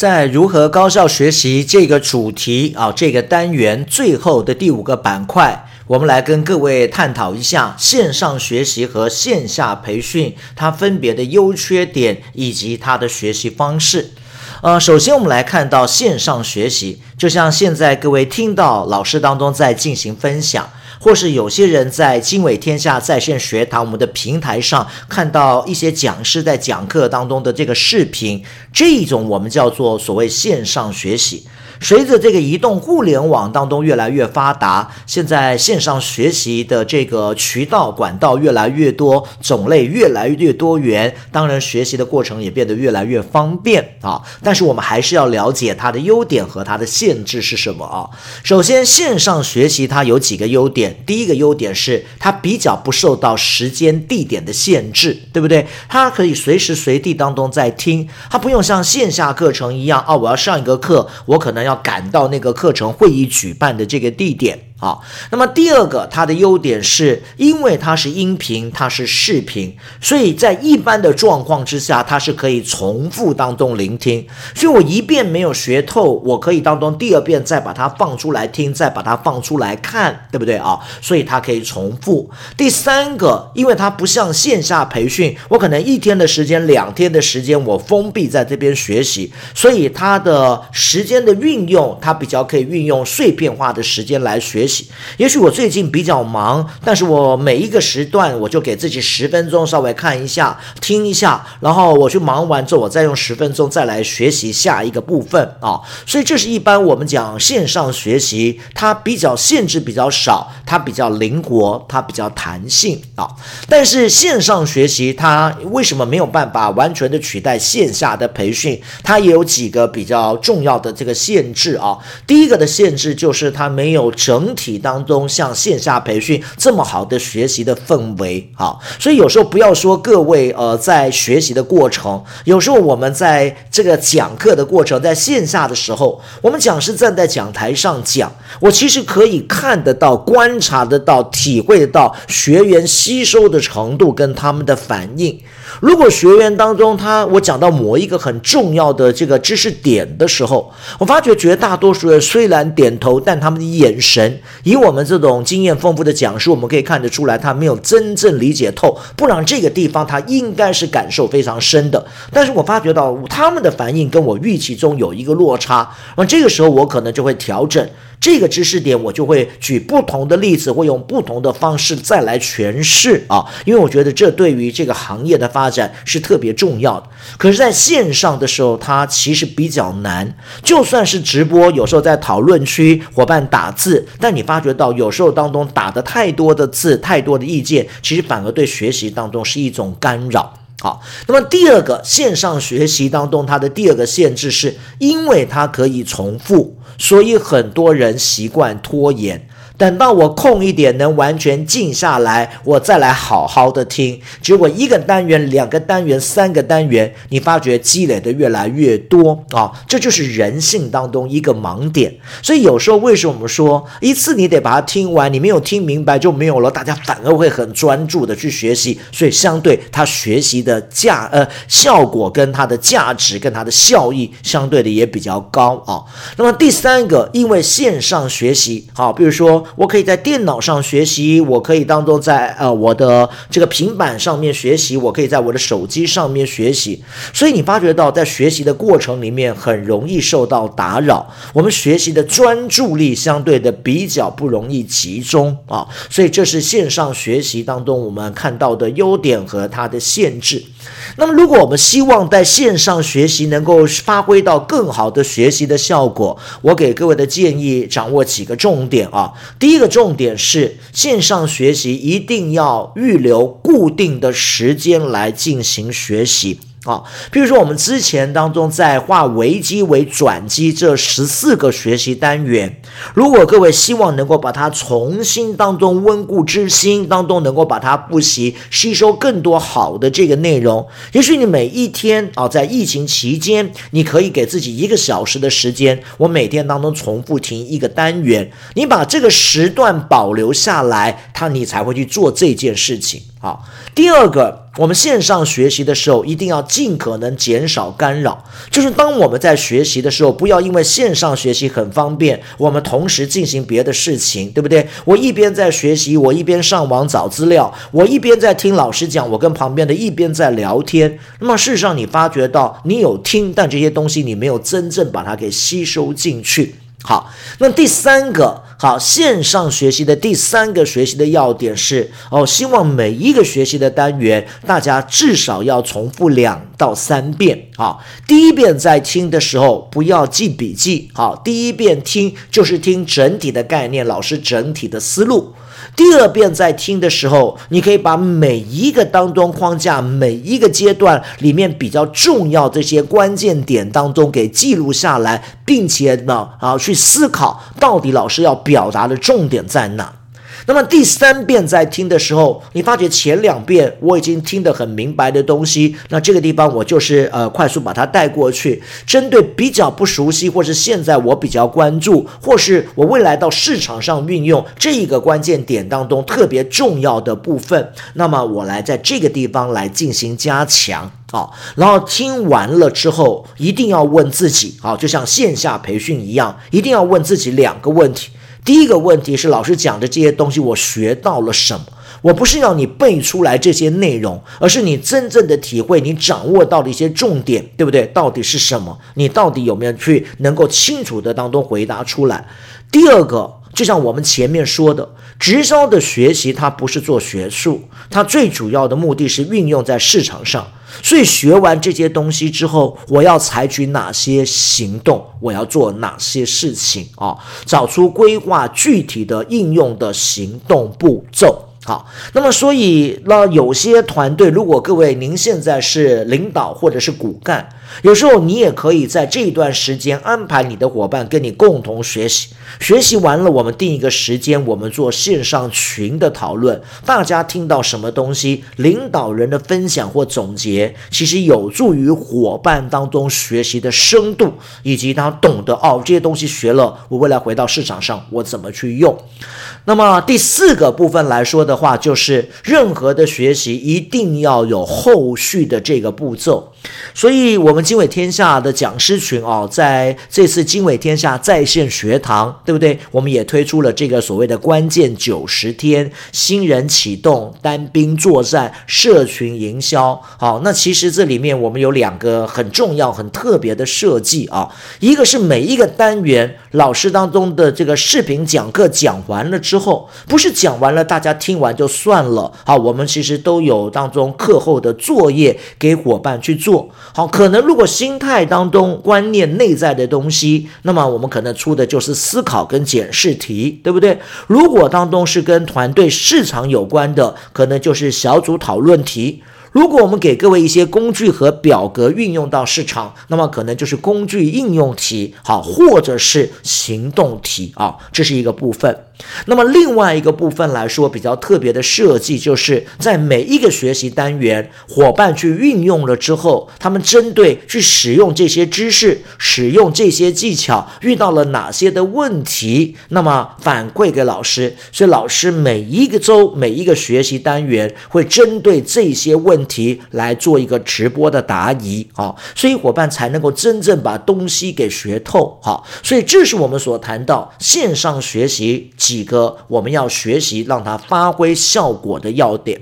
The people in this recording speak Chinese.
在如何高效学习这个主题啊，这个单元最后的第五个板块，我们来跟各位探讨一下线上学习和线下培训它分别的优缺点以及它的学习方式。呃，首先我们来看到线上学习，就像现在各位听到老师当中在进行分享。或是有些人在经纬天下在线学堂我们的平台上看到一些讲师在讲课当中的这个视频，这一种我们叫做所谓线上学习。随着这个移动互联网当中越来越发达，现在线上学习的这个渠道管道越来越多，种类越来越多元，当然学习的过程也变得越来越方便啊。但是我们还是要了解它的优点和它的限制是什么啊。首先，线上学习它有几个优点，第一个优点是它比较不受到时间地点的限制，对不对？它可以随时随地当中在听，它不用像线下课程一样啊，我要上一个课，我可能要。要赶到那个课程会议举办的这个地点。好，那么第二个，它的优点是因为它是音频，它是视频，所以在一般的状况之下，它是可以重复当中聆听。所以我一遍没有学透，我可以当中第二遍再把它放出来听，再把它放出来看，对不对啊？所以它可以重复。第三个，因为它不像线下培训，我可能一天的时间、两天的时间，我封闭在这边学习，所以它的时间的运用，它比较可以运用碎片化的时间来学也许我最近比较忙，但是我每一个时段我就给自己十分钟，稍微看一下、听一下，然后我去忙完之后，我再用十分钟再来学习下一个部分啊。所以这是一般我们讲线上学习，它比较限制比较少，它比较灵活，它比较弹性啊。但是线上学习它为什么没有办法完全的取代线下的培训？它也有几个比较重要的这个限制啊。第一个的限制就是它没有整。体当中像线下培训这么好的学习的氛围，好，所以有时候不要说各位呃在学习的过程，有时候我们在这个讲课的过程，在线下的时候，我们讲师站在讲台上讲，我其实可以看得到、观察得到、体会得到学员吸收的程度跟他们的反应。如果学员当中他我讲到某一个很重要的这个知识点的时候，我发觉绝大多数人虽然点头，但他们的眼神，以我们这种经验丰富的讲师，我们可以看得出来，他没有真正理解透，不然这个地方他应该是感受非常深的。但是我发觉到他们的反应跟我预期中有一个落差，那这个时候我可能就会调整。这个知识点，我就会举不同的例子，会用不同的方式再来诠释啊，因为我觉得这对于这个行业的发展是特别重要的。可是，在线上的时候，它其实比较难。就算是直播，有时候在讨论区伙伴打字，但你发觉到有时候当中打的太多的字，太多的意见，其实反而对学习当中是一种干扰。好，那么第二个线上学习当中，它的第二个限制是因为它可以重复。所以很多人习惯拖延。等到我空一点，能完全静下来，我再来好好的听。结果一个单元、两个单元、三个单元，你发觉积累的越来越多啊，这就是人性当中一个盲点。所以有时候为什么我们说一次你得把它听完，你没有听明白就没有了，大家反而会很专注的去学习，所以相对他学习的价呃效果跟它的价值跟它的效益相对的也比较高啊。那么第三个，因为线上学习，好，比如说。我可以在电脑上学习，我可以当做在呃我的这个平板上面学习，我可以在我的手机上面学习。所以你发觉到在学习的过程里面很容易受到打扰，我们学习的专注力相对的比较不容易集中啊。所以这是线上学习当中我们看到的优点和它的限制。那么如果我们希望在线上学习能够发挥到更好的学习的效果，我给各位的建议掌握几个重点啊。第一个重点是，线上学习一定要预留固定的时间来进行学习。啊，比如说我们之前当中在化危机为转机这十四个学习单元，如果各位希望能够把它重新当中温故知新当中能够把它复习吸收更多好的这个内容，也许你每一天啊，在疫情期间，你可以给自己一个小时的时间，我每天当中重复听一个单元，你把这个时段保留下来，它你才会去做这件事情。好，第二个，我们线上学习的时候，一定要尽可能减少干扰。就是当我们在学习的时候，不要因为线上学习很方便，我们同时进行别的事情，对不对？我一边在学习，我一边上网找资料，我一边在听老师讲，我跟旁边的一边在聊天。那么事实上，你发觉到你有听，但这些东西你没有真正把它给吸收进去。好，那第三个。好，线上学习的第三个学习的要点是哦，希望每一个学习的单元，大家至少要重复两到三遍。好，第一遍在听的时候不要记笔记。好，第一遍听就是听整体的概念，老师整体的思路。第二遍在听的时候，你可以把每一个当中框架、每一个阶段里面比较重要这些关键点当中给记录下来，并且呢，啊，去思考到底老师要表达的重点在哪。那么第三遍在听的时候，你发觉前两遍我已经听得很明白的东西，那这个地方我就是呃快速把它带过去。针对比较不熟悉，或是现在我比较关注，或是我未来到市场上运用这一个关键点当中特别重要的部分，那么我来在这个地方来进行加强啊。然后听完了之后，一定要问自己啊，就像线下培训一样，一定要问自己两个问题。第一个问题是，老师讲的这些东西，我学到了什么？我不是要你背出来这些内容，而是你真正的体会，你掌握到的一些重点，对不对？到底是什么？你到底有没有去能够清楚的当中回答出来？第二个，就像我们前面说的，直销的学习，它不是做学术，它最主要的目的是运用在市场上。所以学完这些东西之后，我要采取哪些行动？我要做哪些事情啊？找出规划具体的应用的行动步骤。好，那么所以那有些团队，如果各位您现在是领导或者是骨干，有时候你也可以在这段时间安排你的伙伴跟你共同学习。学习完了，我们定一个时间，我们做线上群的讨论。大家听到什么东西，领导人的分享或总结，其实有助于伙伴当中学习的深度，以及他懂得哦，这些东西学了，我未来回到市场上，我怎么去用。那么第四个部分来说的话，就是任何的学习一定要有后续的这个步骤。所以，我们经纬天下的讲师群哦，在这次经纬天下在线学堂，对不对？我们也推出了这个所谓的关键九十天新人启动单兵作战社群营销。好，那其实这里面我们有两个很重要、很特别的设计啊，一个是每一个单元老师当中的这个视频讲课讲完了之后，不是讲完了大家听完就算了。好，我们其实都有当中课后的作业给伙伴去做。做好，可能如果心态当中观念内在的东西，那么我们可能出的就是思考跟检视题，对不对？如果当中是跟团队市场有关的，可能就是小组讨论题。如果我们给各位一些工具和表格运用到市场，那么可能就是工具应用题，好，或者是行动题啊，这是一个部分。那么另外一个部分来说，比较特别的设计，就是在每一个学习单元，伙伴去运用了之后，他们针对去使用这些知识、使用这些技巧，遇到了哪些的问题，那么反馈给老师。所以老师每一个周、每一个学习单元会针对这些问题来做一个直播的答疑啊，所以伙伴才能够真正把东西给学透。好，所以这是我们所谈到线上学习。几个我们要学习让它发挥效果的要点。